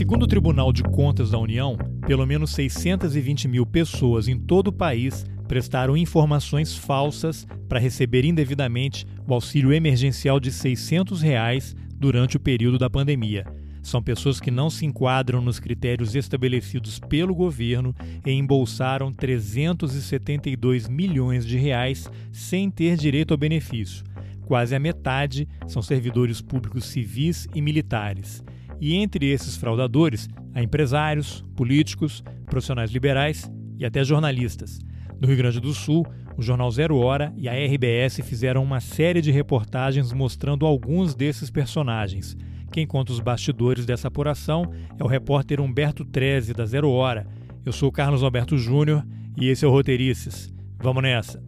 Segundo o Tribunal de Contas da União, pelo menos 620 mil pessoas em todo o país prestaram informações falsas para receber indevidamente o auxílio emergencial de 600 reais durante o período da pandemia. São pessoas que não se enquadram nos critérios estabelecidos pelo governo e embolsaram 372 milhões de reais sem ter direito ao benefício. Quase a metade são servidores públicos civis e militares. E entre esses fraudadores, há empresários, políticos, profissionais liberais e até jornalistas. No Rio Grande do Sul, o jornal Zero Hora e a RBS fizeram uma série de reportagens mostrando alguns desses personagens. Quem conta os bastidores dessa apuração é o repórter Humberto Treze, da Zero Hora. Eu sou Carlos Alberto Júnior e esse é o Roteirices. Vamos nessa!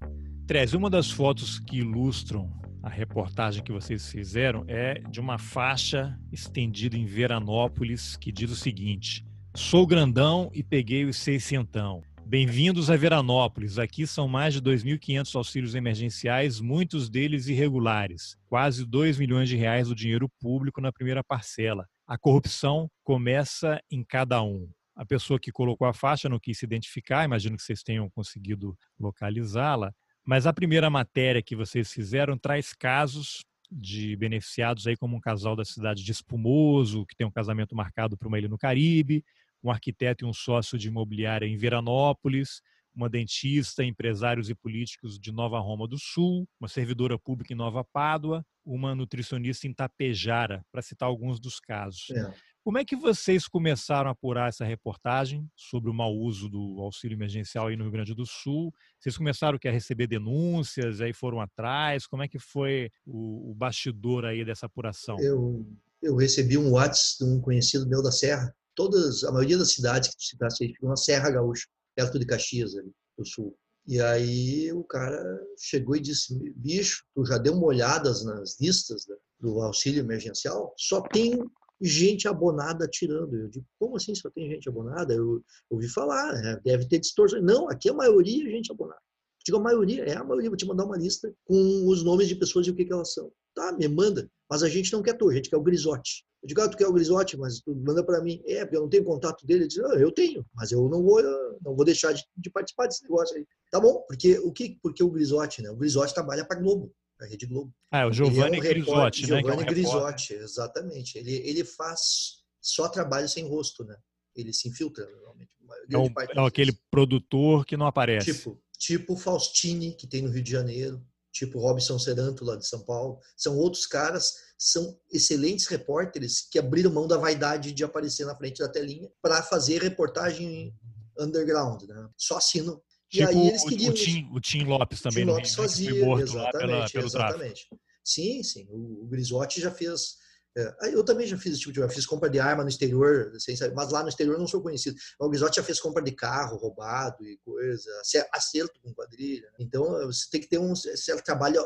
Treze, uma das fotos que ilustram a reportagem que vocês fizeram é de uma faixa estendida em Veranópolis que diz o seguinte: Sou grandão e peguei os seiscentão. Bem-vindos a Veranópolis. Aqui são mais de 2.500 auxílios emergenciais, muitos deles irregulares. Quase 2 milhões de reais do dinheiro público na primeira parcela. A corrupção começa em cada um. A pessoa que colocou a faixa não quis se identificar, imagino que vocês tenham conseguido localizá-la. Mas a primeira matéria que vocês fizeram traz casos de beneficiados aí como um casal da cidade de Espumoso, que tem um casamento marcado para uma ilha no Caribe, um arquiteto e um sócio de imobiliária em Veranópolis, uma dentista, empresários e políticos de Nova Roma do Sul, uma servidora pública em Nova Pádua, uma nutricionista em Tapejara, para citar alguns dos casos. É. Como é que vocês começaram a apurar essa reportagem sobre o mau uso do auxílio emergencial aí no Rio Grande do Sul? Vocês começaram a receber denúncias, aí foram atrás? Como é que foi o, o bastidor aí dessa apuração? Eu, eu recebi um WhatsApp de um conhecido meu da Serra. Todas, a maioria das cidades que tu citaste ficam na Serra Gaúcha, perto de Caxias, ali, do Sul. E aí o cara chegou e disse: bicho, tu já deu uma olhada nas listas do auxílio emergencial? Só tem gente abonada tirando. Eu digo, como assim só tem gente abonada? Eu ouvi falar, né? deve ter distorção. Não, aqui a maioria é gente abonada. Eu digo, a maioria, é a maioria. Vou te mandar uma lista com os nomes de pessoas e o que, que elas são. Tá, me manda. Mas a gente não quer tu, a gente quer o grisote. Eu digo, ah, tu quer o grisote, mas tu manda para mim. É, porque eu não tenho contato dele. Ele diz, ah, eu tenho, mas eu não vou, não vou deixar de, de participar desse negócio aí. Tá bom, porque o que, porque o grisote, né? O grisote trabalha para Globo a Rede Globo. Ah, é o Giovanni é um Grisotti, né? Giovanni é um Grisotti, exatamente. Ele, ele faz só trabalho sem rosto, né? Ele se infiltra, normalmente. É, um, é aquele produtor que não aparece. Tipo, tipo Faustini, que tem no Rio de Janeiro, tipo Robson Seranto, lá de São Paulo. São outros caras, são excelentes repórteres que abriram mão da vaidade de aparecer na frente da telinha para fazer reportagem underground, né? Só assinam Tipo e aí eles queriam. O Tim, o Tim Lopes também. Tim Lopes Rio, fazia, exatamente. Pela, exatamente. Tráfico. Sim, sim. O, o Grisotti já fez. É, eu também já fiz esse tipo de. Eu fiz compra de arma no exterior, assim, mas lá no exterior não sou conhecido. O Grisotti já fez compra de carro roubado e coisa, acerto com quadrilha. Então você tem que ter um certo trabalho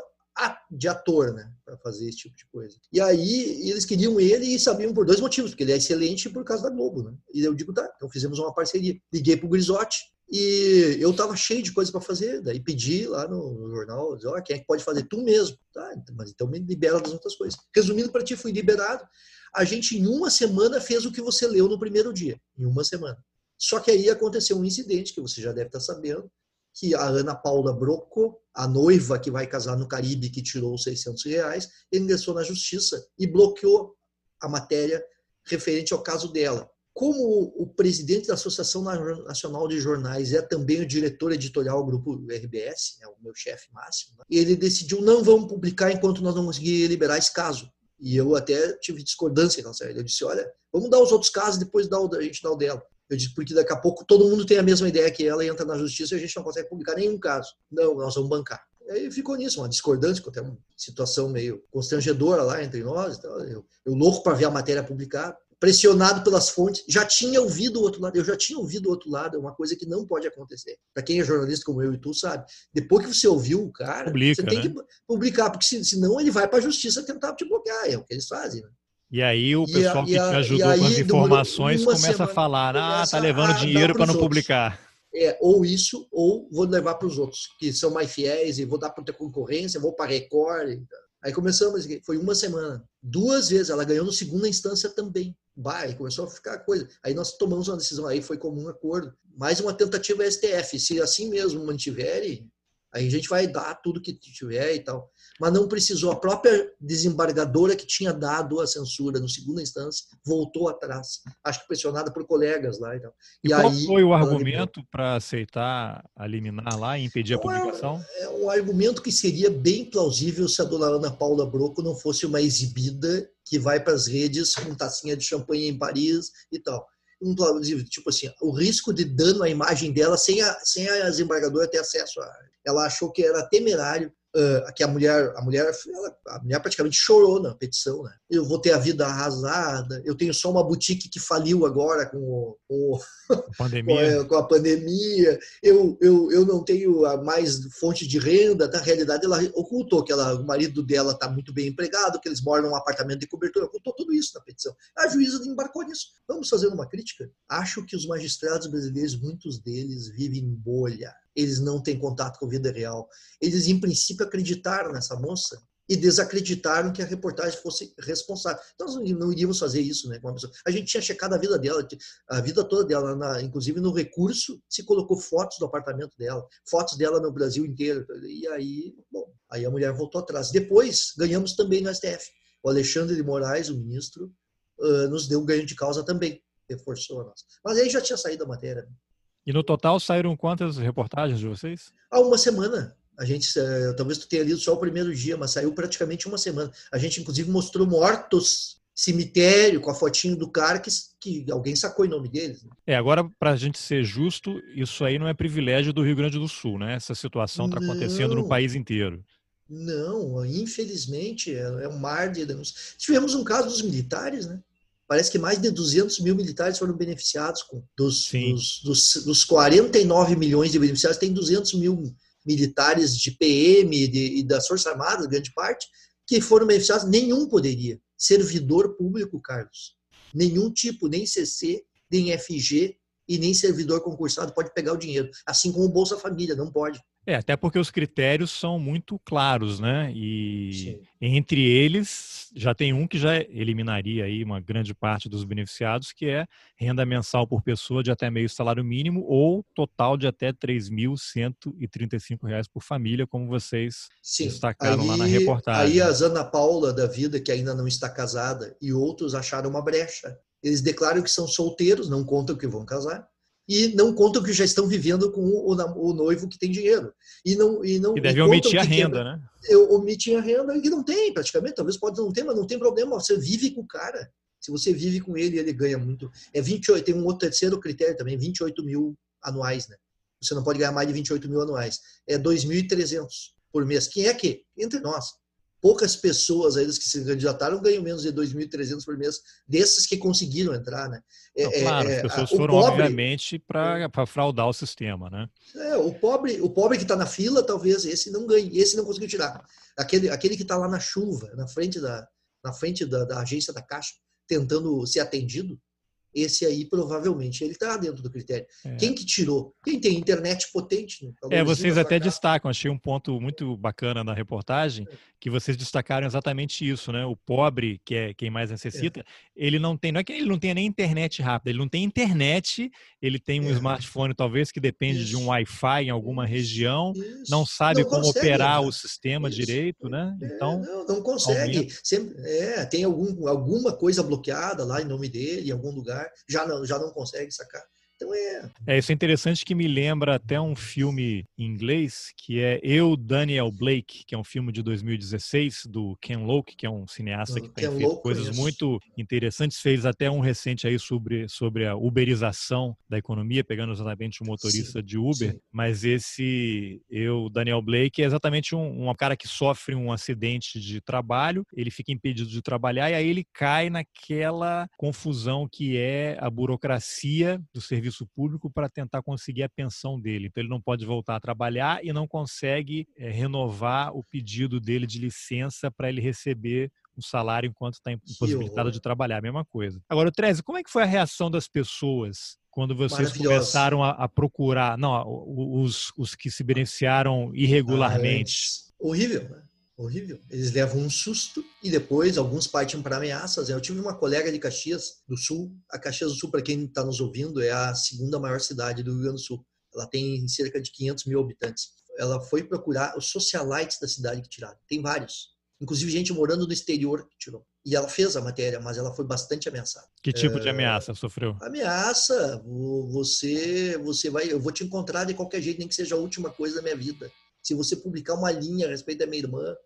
de ator, né, para fazer esse tipo de coisa. E aí eles queriam ele e sabiam por dois motivos, porque ele é excelente por causa da Globo, né? E eu digo, tá, então fizemos uma parceria. Liguei pro Grisotti, e eu estava cheio de coisa para fazer, daí pedi lá no, jornal, disse, oh, quem é que pode fazer? Tu mesmo. Tá, mas então me libera das outras coisas. Resumindo para ti, fui liberado. A gente, em uma semana, fez o que você leu no primeiro dia. Em uma semana. Só que aí aconteceu um incidente, que você já deve estar tá sabendo, que a Ana Paula Brocco, a noiva que vai casar no Caribe, que tirou os 600 reais, ingressou na justiça e bloqueou a matéria referente ao caso dela como o presidente da Associação Nacional de Jornais é também o diretor editorial do grupo RBS, é o meu chefe máximo, né? ele decidiu não vamos publicar enquanto nós não conseguirmos liberar esse caso. E eu até tive discordância com ela. Eu disse, olha, vamos dar os outros casos, depois a gente dá o dela. Eu disse, porque daqui a pouco todo mundo tem a mesma ideia que ela e entra na justiça e a gente não consegue publicar nenhum caso. Não, nós vamos bancar. Aí ficou nisso, uma discordância, até uma situação meio constrangedora lá entre nós. Eu, eu louco para ver a matéria publicada pressionado pelas fontes, já tinha ouvido o outro lado, eu já tinha ouvido o outro lado, é uma coisa que não pode acontecer. Para quem é jornalista como eu e tu sabe, depois que você ouviu o cara, Publica, você tem né? que publicar, porque senão ele vai para a justiça tentar te bloquear, é o que eles fazem. Né? E aí o pessoal a, que te ajudou aí, com as informações começa a falar, ah, tá levando dinheiro para não outros. publicar. É, ou isso, ou vou levar para os outros, que são mais fiéis, e vou dar para ter concorrência, vou para a Record. Então. Aí começamos, foi uma semana. Duas vezes, ela ganhou no segunda instância também. Bah, começou a ficar coisa. Aí nós tomamos uma decisão, aí foi comum acordo. Mais uma tentativa STF. Se assim mesmo mantiverem, Aí a gente vai dar tudo que tiver e tal. Mas não precisou. A própria desembargadora que tinha dado a censura no segunda instância voltou atrás. Acho que pressionada por colegas lá e tal. E, e qual aí, foi o argumento para aceitar a liminar lá e impedir a publicação? É, é um argumento que seria bem plausível se a dona Ana Paula Broco não fosse uma exibida que vai para as redes com tacinha de champanhe em Paris e tal um tipo assim, o risco de dano à imagem dela sem a, sem a desembargadora ter acesso a ela achou que era temerário uh, que a mulher, a mulher, ela, a mulher praticamente chorou na petição, né? Eu vou ter a vida arrasada, eu tenho só uma boutique que faliu agora com, o, com, pandemia. com, a, pandemia, eu, eu, eu não tenho mais fonte de renda. Na realidade, ela ocultou que ela, o marido dela está muito bem empregado, que eles moram num apartamento de cobertura, ocultou tudo isso na petição. A juíza embarcou nisso. Vamos fazer uma crítica? Acho que os magistrados brasileiros, muitos deles, vivem em bolha eles não têm contato com a vida real. Eles, em princípio, acreditaram nessa moça e desacreditaram que a reportagem fosse responsável. Então, nós não iríamos fazer isso né, com uma pessoa. A gente tinha checado a vida dela, a vida toda dela, na, inclusive no recurso, se colocou fotos do apartamento dela, fotos dela no Brasil inteiro. E aí, bom, aí a mulher voltou atrás. Depois, ganhamos também no STF. O Alexandre de Moraes, o ministro, uh, nos deu um ganho de causa também, reforçou a nossa. Mas aí já tinha saído a matéria. E no total saíram quantas reportagens de vocês? Há uma semana. A gente, eh, talvez tu tenha lido só o primeiro dia, mas saiu praticamente uma semana. A gente, inclusive, mostrou mortos, cemitério, com a fotinho do cara que, que alguém sacou em nome deles. Né? É, agora, para a gente ser justo, isso aí não é privilégio do Rio Grande do Sul, né? Essa situação está acontecendo no país inteiro. Não, infelizmente, é, é um mar de denúncias. Tivemos um caso dos militares, né? Parece que mais de 200 mil militares foram beneficiados com dos, dos, dos, dos, 49 milhões de beneficiários, tem 200 mil militares de PM de, e das Forças Armadas, grande parte, que foram beneficiados. Nenhum poderia. Servidor público, Carlos. Nenhum tipo, nem CC, nem FG e nem servidor concursado pode pegar o dinheiro. Assim como o Bolsa Família, não pode. É, até porque os critérios são muito claros, né? E Sim. entre eles já tem um que já eliminaria aí uma grande parte dos beneficiados, que é renda mensal por pessoa de até meio salário mínimo ou total de até R$ 3.135 por família, como vocês Sim. destacaram aí, lá na reportagem. Aí a Ana Paula da vida, que ainda não está casada, e outros acharam uma brecha. Eles declaram que são solteiros, não contam que vão casar e não contam que já estão vivendo com o, o noivo que tem dinheiro. E não e não e deve omitir a renda, né? Eu omiti a renda e não tem praticamente, talvez pode não ter, mas não tem problema, você vive com o cara. Se você vive com ele, ele ganha muito. É 28, tem um outro terceiro critério também, 28 mil anuais, né? Você não pode ganhar mais de 28 mil anuais. É 2.300 por mês. Quem é que? Entre nós poucas pessoas aí que se candidataram ganham menos de 2.300 por mês, desses que conseguiram entrar, né? É, Não, claro, é, as pessoas foram, pobre, obviamente, para é. fraudar o sistema, né? É, o pobre, o pobre que está na fila, talvez esse não ganhe, esse não conseguiu tirar. Aquele, aquele que está lá na chuva, na frente da, na frente da, da agência da Caixa, tentando ser atendido, esse aí provavelmente ele está dentro do critério. É. Quem que tirou? Quem tem internet potente? Né? É, vocês até destacam, achei um ponto muito bacana na reportagem, que vocês destacaram exatamente isso, né? O pobre, que é quem mais necessita, é. ele não tem, não é que ele não tenha nem internet rápida, ele não tem internet, ele tem um é. smartphone talvez que depende isso. de um Wi-Fi em alguma isso. região, isso. não sabe não como consegue, operar né? o sistema direito, né? É, então, não, não consegue. Sempre, é, tem algum, alguma coisa bloqueada lá em nome dele, em algum lugar já não, já não consegue sacar. Então é. É, isso é interessante que me lembra até um filme em inglês que é Eu, Daniel Blake, que é um filme de 2016 do Ken Loach, que é um cineasta que tem feito coisas muito interessantes. Fez até um recente aí sobre, sobre a uberização da economia, pegando exatamente um motorista sim, de Uber. Sim. Mas esse Eu, Daniel Blake, é exatamente um, um cara que sofre um acidente de trabalho, ele fica impedido de trabalhar e aí ele cai naquela confusão que é a burocracia do serviço serviço público para tentar conseguir a pensão dele. Então ele não pode voltar a trabalhar e não consegue é, renovar o pedido dele de licença para ele receber um salário enquanto está impossibilitado de trabalhar, mesma coisa. Agora, Treze, como é que foi a reação das pessoas quando vocês começaram a, a, procurar, não, os, os que se beneficiaram irregularmente? Ah, é horrível, né? Horrível. Eles levam um susto e depois alguns partem para ameaças. Eu tive uma colega de Caxias do Sul. A Caxias do Sul, para quem está nos ouvindo, é a segunda maior cidade do Rio Grande do Sul. Ela tem cerca de 500 mil habitantes. Ela foi procurar os socialites da cidade que tiraram. Tem vários. Inclusive gente morando no exterior que tirou. E ela fez a matéria, mas ela foi bastante ameaçada. Que tipo é, de ameaça sofreu? Ameaça. Você, você vai, eu vou te encontrar de qualquer jeito, nem que seja a última coisa da minha vida. Se você publicar uma linha a respeito da minha irmã,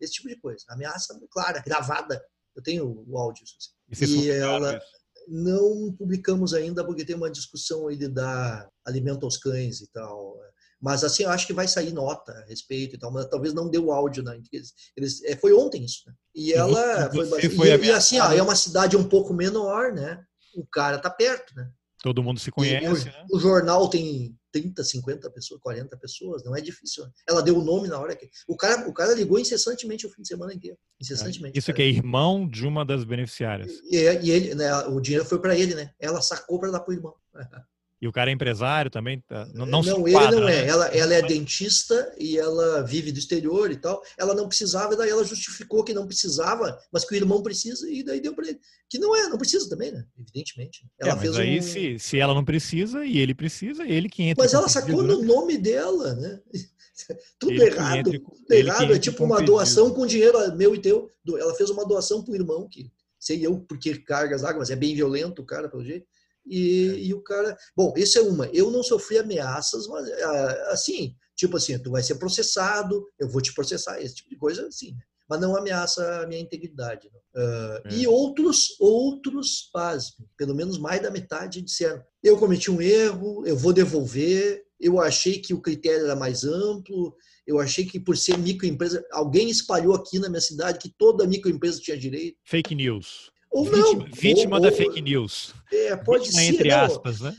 esse tipo de coisa. Ameaça clara, gravada. Eu tenho o áudio. Assim. E, e ela não publicamos ainda porque tem uma discussão aí de dar alimento aos cães e tal. Mas assim, eu acho que vai sair nota a respeito e tal, mas talvez não deu áudio, né? Eles, eles, é, foi ontem isso, né? E ela foi, foi e, e, assim, ó, é uma cidade um pouco menor, né? O cara tá perto, né? Todo mundo se conhece. O, né? o, jornal tem 30, 50 pessoas, 40 pessoas, não é difícil. Né? Ela deu o nome na hora que. O cara, o cara ligou incessantemente o fim de semana inteiro. Incessantemente. Isso que é irmão de uma das beneficiárias. E, e ele, né, o dinheiro foi para ele, né? Ela sacou para dar pro irmão. E o cara é empresário também? Tá? Não, não, não ele não é. Né? Ela, ela é dentista e ela vive do exterior e tal. Ela não precisava, daí ela justificou que não precisava, mas que o irmão precisa e daí deu para ele. Que não é, não precisa também, né? Evidentemente. Ela é, mas fez aí um... se, se ela não precisa e ele precisa, ele que entra. Mas ela sacou no né? nome dela, né? tudo ele errado. Entre, tudo errado. É tipo uma doação com dinheiro meu e teu. Ela fez uma doação pro irmão, que sei eu porque carga as águas, é bem violento o cara, pelo jeito. E, e o cara. Bom, isso é uma. Eu não sofri ameaças, mas ah, assim, tipo assim, tu vai ser processado, eu vou te processar, esse tipo de coisa, assim. Né? Mas não ameaça a minha integridade. Uh, é. E outros, outros, pasme, pelo menos mais da metade disseram: eu cometi um erro, eu vou devolver, eu achei que o critério era mais amplo, eu achei que por ser microempresa, alguém espalhou aqui na minha cidade que toda microempresa tinha direito. Fake news. Ou não. Vítima, vítima ou, da fake news. É, pode vítima, ser. Entre aspas, né?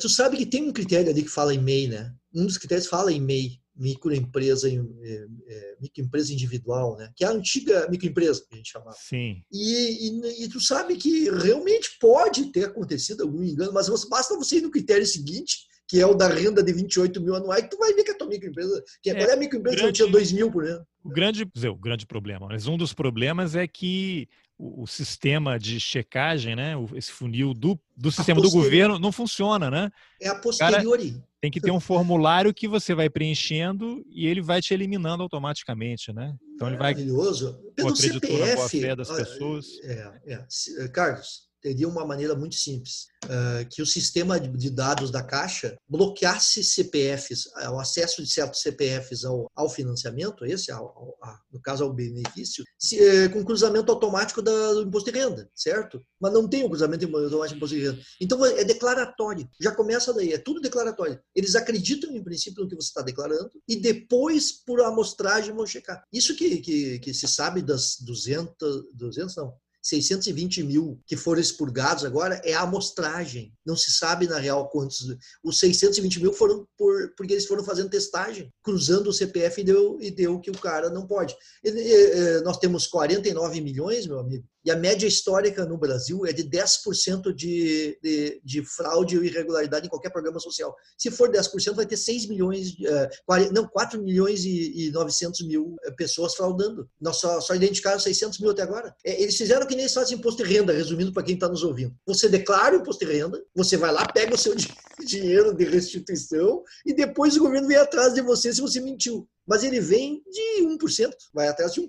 Tu sabe que tem um critério ali que fala em MEI, né? Um dos critérios fala em MEI, microempresa, é, é, microempresa individual, né? Que é a antiga microempresa que a gente chamava. Sim. E, e, e, tu sabe que realmente pode ter acontecido algum engano, mas basta você ir no critério seguinte, que é o da renda de 28 mil anuais, tu vai ver que a tua microempresa, que é, qual é a microempresa grande, que tinha 2 mil por ano. O grande, o grande problema, mas um dos problemas é que o, sistema de checagem, né? esse funil do, do sistema do governo não funciona, né? É a posteriori. Cara, tem que ter um formulário que você vai preenchendo e ele vai te eliminando automaticamente, né? Então ele vai Maravilhoso. Pelo CPF, das pessoas. É, é. Carlos, teria uma maneira muito simples, uh, que o sistema de dados da Caixa bloqueasse CPFs, o acesso de certos CPFs ao, ao financiamento, esse, ao, ao, no caso ao benefício, se, uh, com cruzamento automático do imposto de renda, certo? Mas não tem o cruzamento automático do imposto de renda. Então é declaratório, já começa daí, é tudo declaratório. Eles acreditam em princípio no que você está declarando e depois, por amostragem, vão checar. Isso que, que, que se sabe das 200, 200 não, 620 mil que foram expurgados agora é a amostragem. Não se sabe, na real, quantos. Os 620 mil foram por, porque eles foram fazendo testagem, cruzando o CPF e deu, e deu que o cara não pode. E, e, nós temos 49 milhões, meu amigo, e a média histórica no Brasil é de 10% de, de, de fraude ou irregularidade em qualquer programa social. Se for 10%, vai ter 6 milhões, uh, não, 4 milhões e, e 900 mil eh, pessoas fraudando. Nós só, só identificaram 600 mil até agora. É, eles fizeram que nem eles fazem imposto de renda, resumindo para quem está nos ouvindo. Você declara o imposto de renda, você vai lá, pega o seu dinheiro de restituição e depois o governo vem atrás de você se você mentiu mas ele vem de 1%, vai atrás de 1%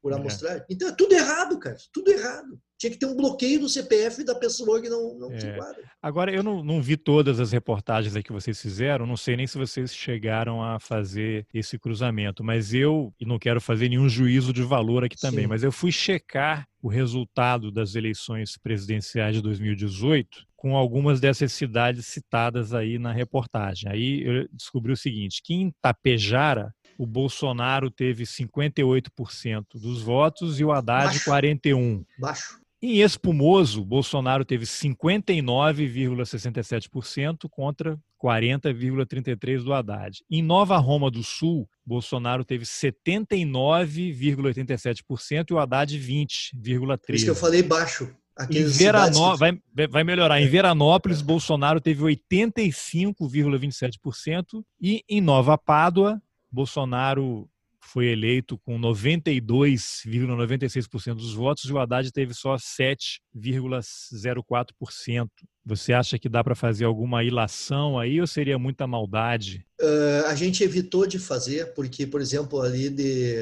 por é. amostragem. É. Então é tudo errado, cara, tudo errado. Tinha que ter um bloqueio do CPF da pessoa que não, não é. se enquadra. Agora, eu não, não vi todas as reportagens que vocês fizeram, não sei nem se vocês chegaram a fazer esse cruzamento, mas eu, e não quero fazer nenhum juízo de valor aqui também, Sim. mas eu fui checar o resultado das eleições presidenciais de 2018 com algumas dessas cidades citadas aí na reportagem. Aí eu descobri o seguinte, que em Tapejara, o Bolsonaro teve 58% dos votos e o Haddad Baixo. 41%. Baixo. Em Espumoso, Bolsonaro teve 59,67% contra 40,33% do Haddad. Em Nova Roma do Sul, Bolsonaro teve 79,87% e o Haddad 20,3%. Por isso que eu falei baixo. Em Veranó... vai, vai melhorar. Em Veranópolis, Bolsonaro teve 85,27% e em Nova Pádua, Bolsonaro foi eleito com 92,96% dos votos e o Haddad teve só 7,04%. Você acha que dá para fazer alguma ilação aí ou seria muita maldade? Uh, a gente evitou de fazer, porque, por exemplo, ali de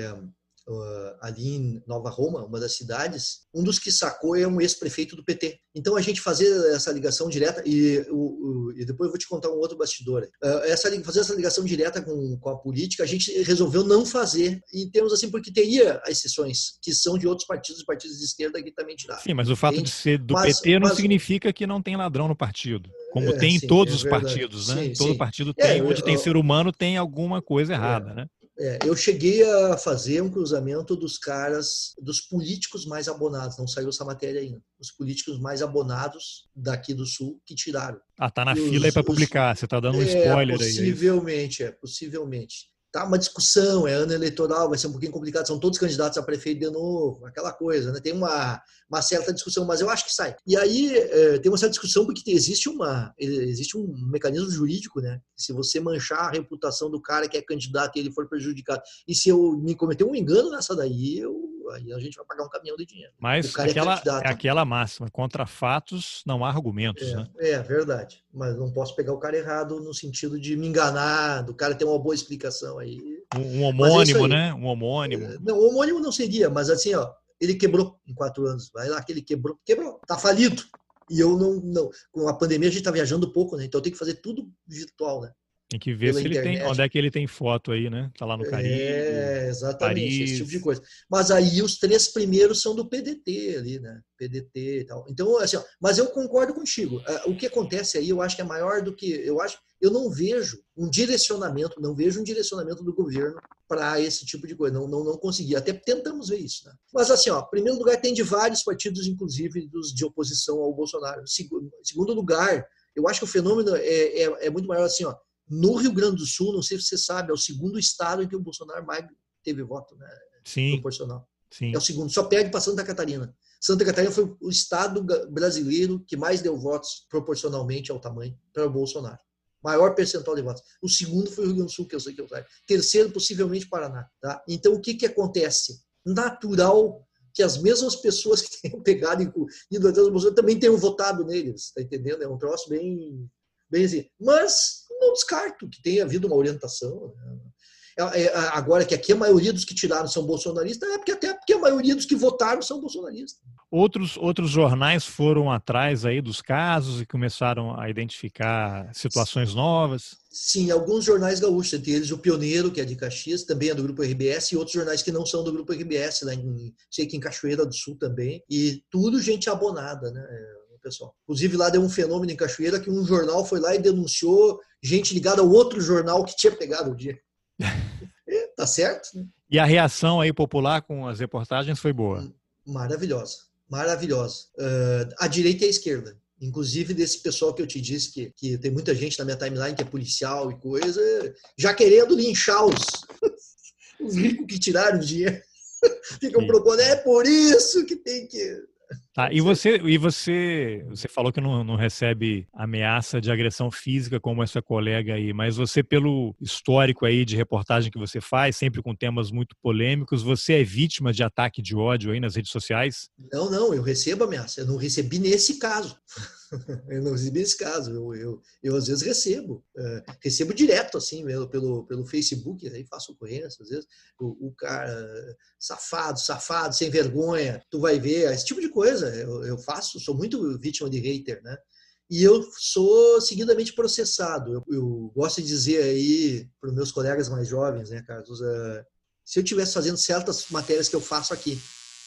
uh, ali em Nova Roma, uma das cidades, um dos que sacou é um ex-prefeito do PT. Então a gente fazer essa ligação direta e, o, o, e depois eu vou te contar um outro bastidor. Uh, essa fazer essa ligação direta com, com a política, a gente resolveu não fazer em termos assim porque teria exceções que são de outros partidos, partidos de esquerda que também tiraram. Sim, mas o fato de ser do mas, PT não mas, significa que não tem ladrão no partido. Como é, tem em todos é os partidos, né? Sim, Todo sim. partido é, tem, é, onde tem ser humano, tem alguma coisa errada, né? É, eu cheguei a fazer um cruzamento dos caras, dos políticos mais abonados, não saiu essa matéria ainda. Os políticos mais abonados daqui do Sul que tiraram. Ah, tá na e fila os, aí para publicar, você tá dando um é, spoiler possivelmente, aí. Possivelmente, é, possivelmente tá uma discussão, é ano eleitoral, vai ser um pouquinho complicado, são todos candidatos a prefeito de novo, aquela coisa, né? Tem uma, uma certa discussão, mas eu acho que sai. E aí é, tem uma certa discussão porque existe uma existe um mecanismo jurídico, né? Se você manchar a reputação do cara que é candidato e ele for prejudicado, e se eu me cometer um engano nessa daí, eu aí a gente vai pagar um caminhão de dinheiro. Mas é aquela, é, é, aquela máxima, contra fatos não há argumentos, é, né? É, verdade. Mas não posso pegar o cara errado no sentido de me enganar, do cara ter uma boa explicação aí. Um, um homônimo, aí, né? Um homônimo. É, não, homônimo não seria, mas assim, ó, ele quebrou em quatro anos. Vai lá que ele quebrou, quebrou, tá falido. E eu não, não, com a pandemia a gente tá viajando pouco, né? Então tenho que fazer tudo virtual, né? Tem que ver se ele tem, onde é que ele tem foto aí, né? Tá lá no Caribe. É, exatamente, Paris. esse tipo de coisa. Mas aí os três primeiros são do PDT ali, né? PDT e tal. Então, assim, ó, mas eu concordo contigo. É, o que acontece aí, eu acho que é maior do que eu acho. Eu não vejo um direcionamento, não vejo um direcionamento do governo para esse tipo de coisa. Não, não, não consegui. Até tentamos ver isso, né? Mas assim, ó, primeiro lugar tem de vários partidos, inclusive dos de oposição ao Bolsonaro. Segundo, segundo lugar, eu acho que o fenômeno é, é, é muito maior assim, ó no Rio Grande do Sul, não sei se você sabe, é o segundo estado em que o Bolsonaro mais teve voto né, Sim. proporcional. Sim. É o segundo, só perde para Santa Catarina. Santa Catarina foi o estado brasileiro que mais deu votos proporcionalmente ao tamanho para o Bolsonaro. Maior percentual de votos. O segundo foi o Rio Grande do Sul, que eu sei que eu sei. Terceiro, possivelmente, Paraná. Tá? Então, o que, que acontece? Natural que as mesmas pessoas que tenham pegado e ido atrás do Bolsonaro também tenham votado neles, está entendendo? É um troço bem, bem assim. Mas não descarto que tenha havido uma orientação. Né? É, é, agora que aqui a maioria dos que tiraram são bolsonaristas, é porque até porque a maioria dos que votaram são bolsonaristas. Outros, outros jornais foram atrás aí dos casos e começaram a identificar situações novas? Sim, alguns jornais gaúchos, entre eles o Pioneiro, que é de Caxias, também é do Grupo RBS, e outros jornais que não são do Grupo RBS, lá em, sei que em Cachoeira do Sul também, e tudo gente abonada, né? Pessoal. Inclusive, lá deu um fenômeno em Cachoeira que um jornal foi lá e denunciou gente ligada ao outro jornal que tinha pegado o dia. é, tá certo? Né? E a reação aí popular com as reportagens foi boa? Maravilhosa, maravilhosa. Uh, a direita e a esquerda. Inclusive desse pessoal que eu te disse que, que tem muita gente na minha timeline que é policial e coisa, já querendo linchar os, os ricos que tiraram o dinheiro. Ficam propondo, é por isso que tem que Tá, e você, e você, você falou que não, não, recebe ameaça de agressão física como essa colega aí, mas você, pelo histórico aí de reportagem que você faz, sempre com temas muito polêmicos, você é vítima de ataque de ódio aí nas redes sociais? Não, não, eu recebo ameaça. Eu não recebi nesse caso. eu não recebi esse caso. Eu, eu, eu às vezes recebo. É, recebo direto, assim, pelo, pelo, pelo Facebook, aí faço ocorrência, às vezes. O, o, cara, safado, safado, sem vergonha, tu vai ver, esse tipo de coisa. Eu, eu faço, sou muito vítima de hater, né? E eu sou seguidamente processado. Eu, eu gosto de dizer aí para os meus colegas mais jovens, né, Carlos? Uh, se eu estivesse fazendo certas matérias que eu faço aqui,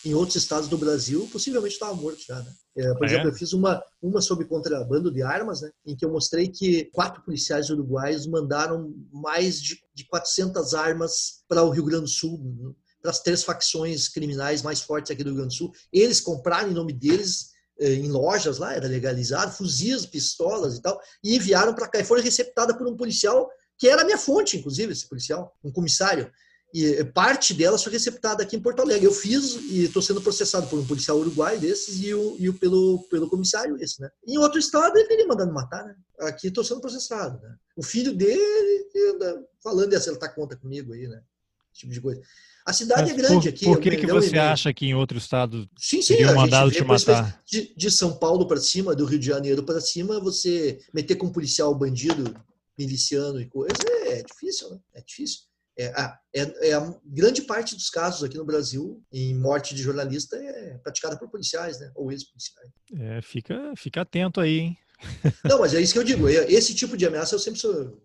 em outros estados do Brasil, possivelmente estava morto já, né? É, por exemplo, eu fiz uma, uma sobre contrabando de armas, né? Em que eu mostrei que quatro policiais uruguaios mandaram mais de, de 400 armas para o Rio Grande do Sul, para as três facções criminais mais fortes aqui do Rio Grande do Sul. Eles compraram em nome deles eh, em lojas lá, era legalizado, fuzis, pistolas e tal, e enviaram para cá. E foram receptadas por um policial que era a minha fonte, inclusive, esse policial, um comissário e parte delas foi receptada aqui em Porto Alegre. Eu fiz e estou sendo processado por um policial uruguaio desses e, o, e o pelo, pelo comissário esse, né? Em outro estado ele teria mandado matar, né? Aqui estou sendo processado, né? O filho dele falando de acertar conta comigo aí, né? Esse tipo de coisa. A cidade Mas é grande por, aqui. Por que, que você acha que em outro estado sim, sim, teria mandado te matar? De, de, São Paulo para cima, do Rio de Janeiro para cima, você meter com um policial bandido, miliciano e coisa, é, é difícil, né? É difícil. É, é, é, a grande parte dos casos aqui no Brasil, em morte de jornalista, é praticada por policiais, né? Ou ex-policiais. É, fica, fica atento aí, hein? Não, mas é isso que eu digo. Esse tipo de ameaça eu sempre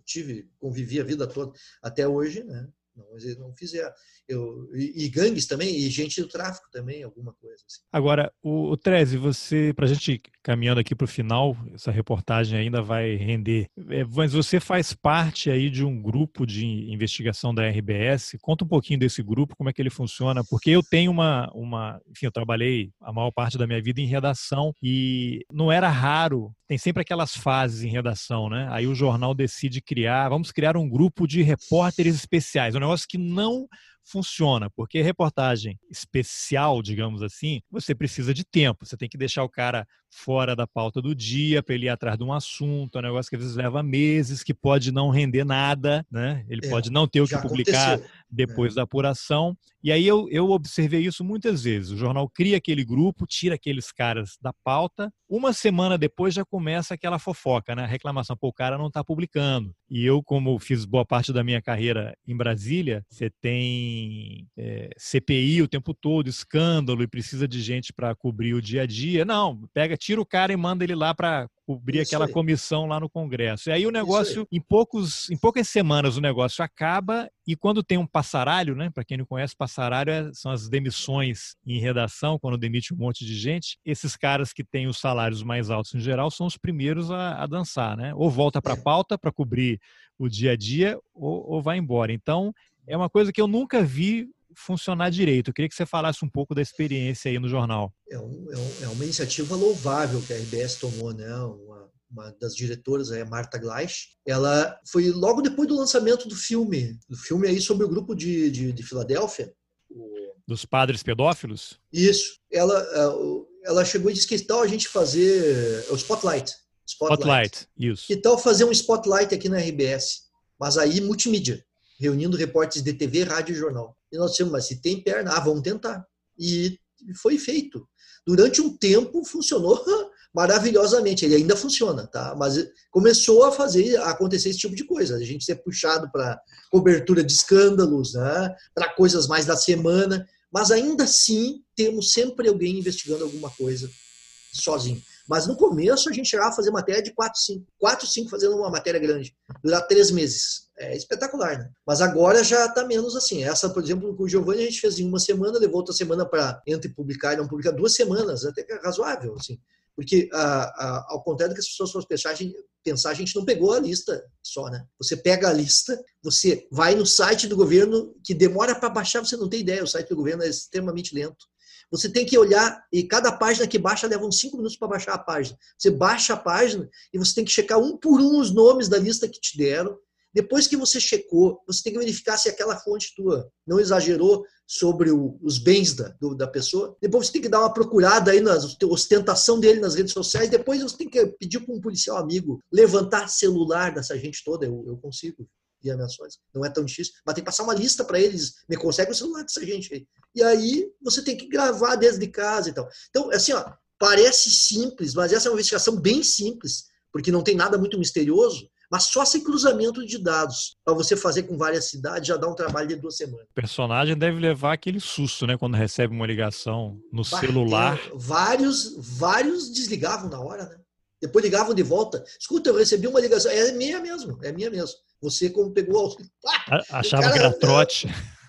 tive, convivi a vida toda, até hoje, né? Não, não fizeram eu, e, e, gangues também, e gente do tráfico também, alguma coisa. Assim. Agora, o, o Treze, você, para a gente caminhando aqui para o final, essa reportagem ainda vai render, é, mas você faz parte aí de um grupo de investigação da RBS. Conta um pouquinho desse grupo, como é que ele funciona, porque eu tenho uma, uma enfim, eu trabalhei a maior parte da minha vida em redação e não era raro, tem sempre aquelas fases em redação, né? Aí o jornal decide criar, vamos criar um grupo de repórteres especiais, um negócio que não funciona, porque reportagem especial, digamos assim, você precisa de tempo, você tem que deixar o cara fora da pauta do dia para ele ir atrás de um assunto, é um negócio que às vezes leva meses, que pode não render nada, né? Ele é, pode não ter o que publicar aconteceu. Depois é. da apuração. E aí eu, eu observei isso muitas vezes. O jornal cria aquele grupo, tira aqueles caras da pauta. Uma semana depois já começa aquela fofoca, né? A reclamação, pô, o cara não está publicando. E eu, como fiz boa parte da minha carreira em Brasília, você tem é, CPI o tempo todo, escândalo, e precisa de gente para cobrir o dia a dia. Não, pega tira o cara e manda ele lá para cobrir Isso aquela aí. comissão lá no Congresso. E aí o negócio, em, poucos, em poucas semanas, o negócio acaba e quando tem um passaralho, né? Para quem não conhece, passaralho é, são as demissões em redação, quando demite um monte de gente. Esses caras que têm os salários mais altos em geral são os primeiros a, a dançar, né? Ou volta para a é. pauta para cobrir o dia a dia ou, ou vai embora. Então, é uma coisa que eu nunca vi funcionar direito. Eu queria que você falasse um pouco da experiência aí no jornal. É, um, é, um, é uma iniciativa louvável que a RBS tomou, né? Uma, uma das diretoras, a Marta Gleich, ela foi logo depois do lançamento do filme, do filme aí sobre o grupo de, de, de Filadélfia. Dos padres pedófilos? Isso. Ela, é, ela chegou e disse que tal a gente fazer o Spotlight. Spotlight, Spotlight isso. Que tal fazer um Spotlight aqui na RBS? Mas aí multimídia, reunindo repórteres de TV, rádio e jornal. E nós dissemos, mas se tem perna, ah, vamos tentar. E foi feito. Durante um tempo funcionou maravilhosamente. Ele ainda funciona, tá? Mas começou a fazer a acontecer esse tipo de coisa. A gente ser puxado para cobertura de escândalos, né? Para coisas mais da semana. Mas ainda assim temos sempre alguém investigando alguma coisa sozinho. Mas no começo a gente chegava a fazer matéria de 4, 5. 4, 5 fazendo uma matéria grande. Durar três meses. É espetacular, né? Mas agora já está menos assim. Essa, por exemplo, com o Giovanni a gente fez em uma semana, levou outra semana para entre publicar e não publicar, duas semanas, até que é razoável, assim. Porque, ao contrário do que as pessoas fossem pensar a, gente, pensar, a gente não pegou a lista só, né? Você pega a lista, você vai no site do governo, que demora para baixar, você não tem ideia, o site do governo é extremamente lento. Você tem que olhar, e cada página que baixa leva uns cinco minutos para baixar a página. Você baixa a página e você tem que checar um por um os nomes da lista que te deram. Depois que você checou, você tem que verificar se aquela fonte tua não exagerou sobre o, os bens da, do, da pessoa. Depois você tem que dar uma procurada aí na ostentação dele nas redes sociais. Depois você tem que pedir para um policial amigo levantar celular dessa gente toda. Eu, eu consigo via menções. Não é tão difícil. Mas tem que passar uma lista para eles. Me consegue o celular dessa gente aí. E aí você tem que gravar desde casa e tal. Então, assim, ó, parece simples, mas essa é uma investigação bem simples, porque não tem nada muito misterioso. Mas só sem cruzamento de dados, para você fazer com várias cidades, já dá um trabalho de duas semanas. O personagem deve levar aquele susto, né? Quando recebe uma ligação no celular. É, vários, vários desligavam na hora, né? Depois ligavam de volta. Escuta, eu recebi uma ligação. É minha mesmo, é minha mesmo. Você, como pegou. Ah, Achava cara, que era trote.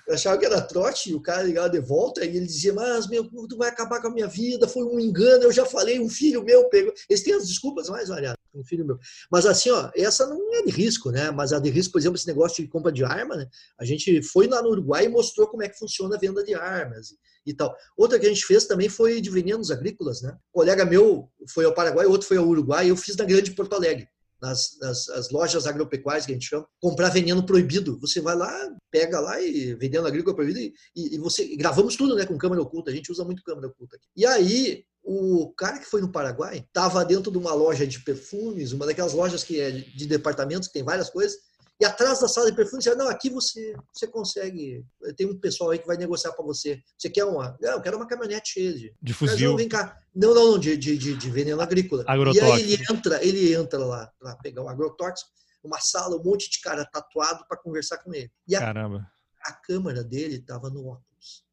Achava que era trote, e o cara ligava de volta e ele dizia: Mas, meu, tu vai acabar com a minha vida, foi um engano, eu já falei, um filho meu pegou. Eles têm as desculpas mais variadas, um filho meu. Mas assim, ó, essa não é de risco, né? Mas a de risco, por exemplo, esse negócio de compra de arma, né? A gente foi lá no Uruguai e mostrou como é que funciona a venda de armas e tal. Outra que a gente fez também foi de venenos agrícolas, né? Um colega meu foi ao Paraguai, outro foi ao Uruguai, eu fiz na Grande Porto Alegre nas, nas lojas agropecuárias que a gente chama, comprar veneno proibido. Você vai lá, pega lá e veneno agrícola proibido e, e, você gravamos tudo, né, com câmera oculta. A gente usa muito câmera oculta aqui. E aí o cara que foi no Paraguai estava dentro de uma loja de perfumes, uma daquelas lojas que é de departamentos que tem várias coisas, E atrás da sala de perfume, você, não, aqui você, você consegue. Tem um pessoal aí que vai negociar para você. Você quer uma? Não, eu quero uma caminhonete cheia de. De fuzil. Não, vem cá. Não, não, não, de, de, de, de veneno agrícola. Agrotóxico. E aí ele entra, ele entra lá para pegar o agrotóxico, uma sala, um monte de cara tatuado para conversar com ele. E a, Caramba. a câmera dele estava no óculos.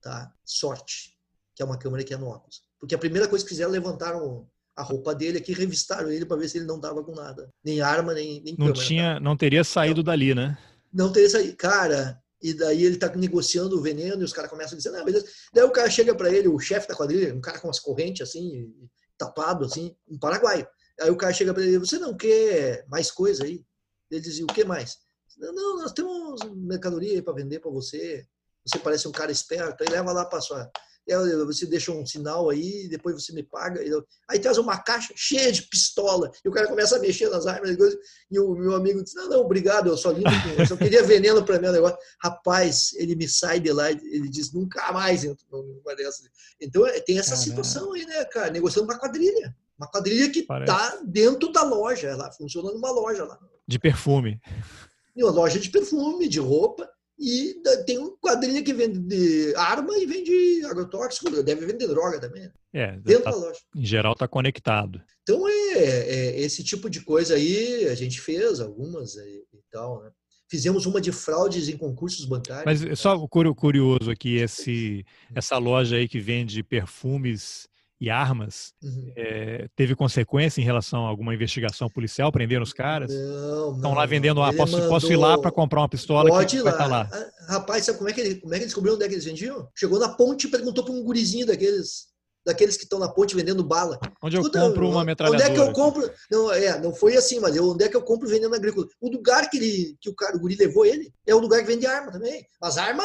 Tá? Sorte, que é uma câmera que é no óculos. Porque a primeira coisa que fizeram, levantaram a roupa dele aqui, revistaram ele para ver se ele não tava com nada. Nem arma, nem, nem não câmera. Tinha, não teria saído não, dali, né? Não teria saído. Cara, e daí ele tá negociando o veneno e os caras começam a dizer, não, beleza. Daí o cara chega para ele, o chefe da quadrilha, um cara com umas correntes assim, tapado assim, um paraguaio. Aí o cara chega para ele, você não quer mais coisa aí? Ele dizia, o que mais? Não, não, nós temos mercadoria aí para vender para você. Você parece um cara esperto, aí leva lá para sua você deixa um sinal aí, depois você me paga. Aí traz uma caixa cheia de pistola, e o cara começa a mexer nas armas, e o meu amigo diz, não, não, obrigado, eu só lindo eu só queria veneno para meu negócio. Rapaz, ele me sai de lá, ele diz, nunca mais entro numa dessas. Então é, tem essa situação aí, né, cara, negociando uma quadrilha. Uma quadrilha que está dentro da loja, ela funciona numa loja lá. De perfume. Uma loja de perfume, de roupa, e tem um quadrilha que vende arma e vende agrotóxico, deve vender droga também. Né? É, dentro tá, da loja. Em geral está conectado. Então é, é, esse tipo de coisa aí a gente fez algumas e, e tal, né? Fizemos uma de fraudes em concursos bancários. Mas só curioso aqui, esse, essa loja aí que vende perfumes e armas, uhum. é, teve consequência em relação a alguma investigação policial, prenderam os caras? Não, Estão lá vendendo, ah, posso, mandou... posso ir lá para comprar uma pistola Pode ir lá. Tá lá. Ah, rapaz, sabe como é que ele, como é que ele descobriu onde é que eles vendiam? Chegou na ponte e perguntou para um gurizinho daqueles daqueles que estão na ponte vendendo bala. Onde eu compro uma metralhadora? Onde é que eu compro? Não, é, não foi assim, mas eu, onde é que eu compro vendendo agrícola? O lugar que, ele, que o, cara, o guri levou ele é o lugar que vende arma também. Mas arma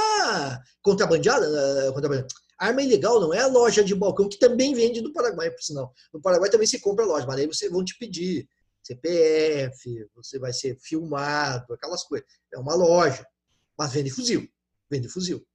contrabandeada, eh, contrabandeada Arma ilegal não é a loja de balcão, que também vende no Paraguai, por sinal. No Paraguai também se compra loja, mas aí vocês vão te pedir CPF, você vai ser filmado, aquelas coisas. É uma loja, mas vende fuzil. Vende fuzil.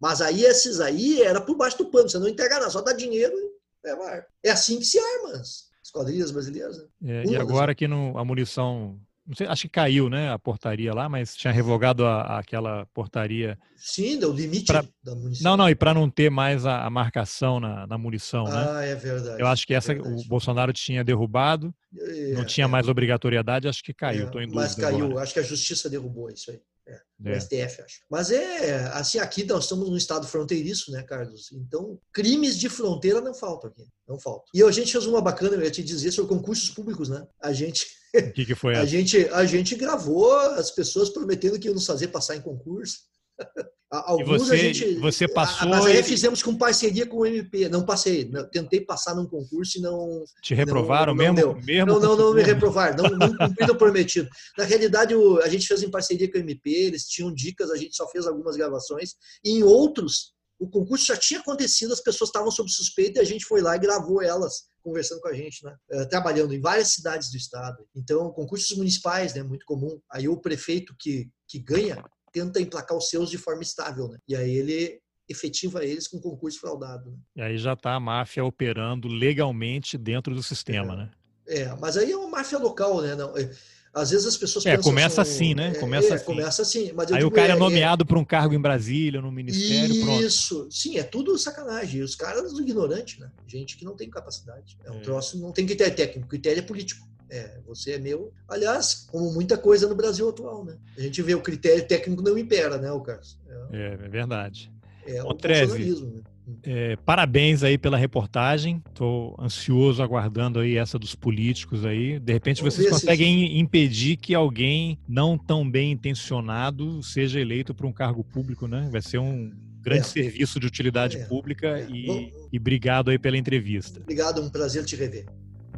Mas aí esses aí era por baixo do pano, você não entrega nada, só dá dinheiro e leva arma. É assim que se arma as quadrilhas brasileiras. Né? É, e agora que no, a munição sei, acho que caiu, né, a portaria lá, mas tinha revogado a, a, aquela portaria. Sim, o limite pra... da munição. Não, não, e para não ter mais a, a marcação na, na, munição, ah, né? Ah, é verdade. Eu acho que essa verdade. o Bolsonaro tinha derrubado, é, não tinha é, mais obrigatoriedade, acho que caiu, é, Mas caiu, agora. acho que a justiça derrubou isso aí. É, o é. STF, acho. Mas é, assim, aqui nós estamos num estado fronteiriço, né, Carlos? Então, crimes de fronteira não faltam aqui, não faltam. E a gente fez uma bacana, eu ia te dizer, sobre concursos públicos, né? A gente... O que, que foi a gente A gente gravou as pessoas prometendo que iam nos fazer passar em concurso. Alguns você, a gente. Você passou. Mas aí fizemos com parceria com o MP. Não passei. Tentei passar num concurso e não. Te reprovaram não, não mesmo? Deu. mesmo não, não, não me reprovaram. Não, não cumpriram o prometido. Na realidade, a gente fez em parceria com o MP, eles tinham dicas, a gente só fez algumas gravações. E em outros, o concurso já tinha acontecido, as pessoas estavam sob suspeita e a gente foi lá e gravou elas conversando com a gente, né? Eh, trabalhando em várias cidades do estado. Então, concursos municipais, né? Muito comum. Aí o prefeito que, que ganha tenta emplacar os seus de forma estável, né? E aí ele efetiva eles com concurso fraudado. Né? E aí já está a máfia operando legalmente dentro do sistema, é. né? É, mas aí é uma máfia local, né? Não, é, às vezes as pessoas é, começa assim, né? É, começa é, assim. Começa assim. Mas aí digo, o cara é, é nomeado para um cargo em Brasília, no ministério, Isso, pronto. sim, é tudo sacanagem. Os caras do ignorante, né? Gente que não tem capacidade. É um troço, não tem critério técnico, critério é político. É, você é meu. Aliás, como muita coisa no Brasil atual, né? A gente vê o critério técnico não impera, né, o Carlos? É, é, é verdade. É o né? É, parabéns aí pela reportagem. Estou ansioso aguardando aí essa dos políticos aí. De repente Vamos vocês conseguem se... impedir que alguém não tão bem intencionado seja eleito para um cargo público, né? Vai ser um grande é. serviço de utilidade é. pública é. e, e obrigado aí pela entrevista. Obrigado, um prazer te rever.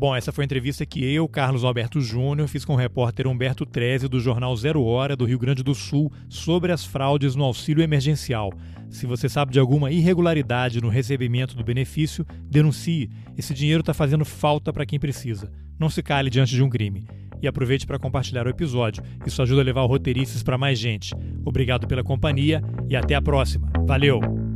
Bom, essa foi a entrevista que eu, Carlos Alberto Júnior, fiz com o repórter Humberto Treze do jornal Zero Hora do Rio Grande do Sul sobre as fraudes no auxílio emergencial. Se você sabe de alguma irregularidade no recebimento do benefício, denuncie. Esse dinheiro está fazendo falta para quem precisa. Não se cale diante de um crime. E aproveite para compartilhar o episódio. Isso ajuda a levar o Roteiristas para mais gente. Obrigado pela companhia e até a próxima. Valeu!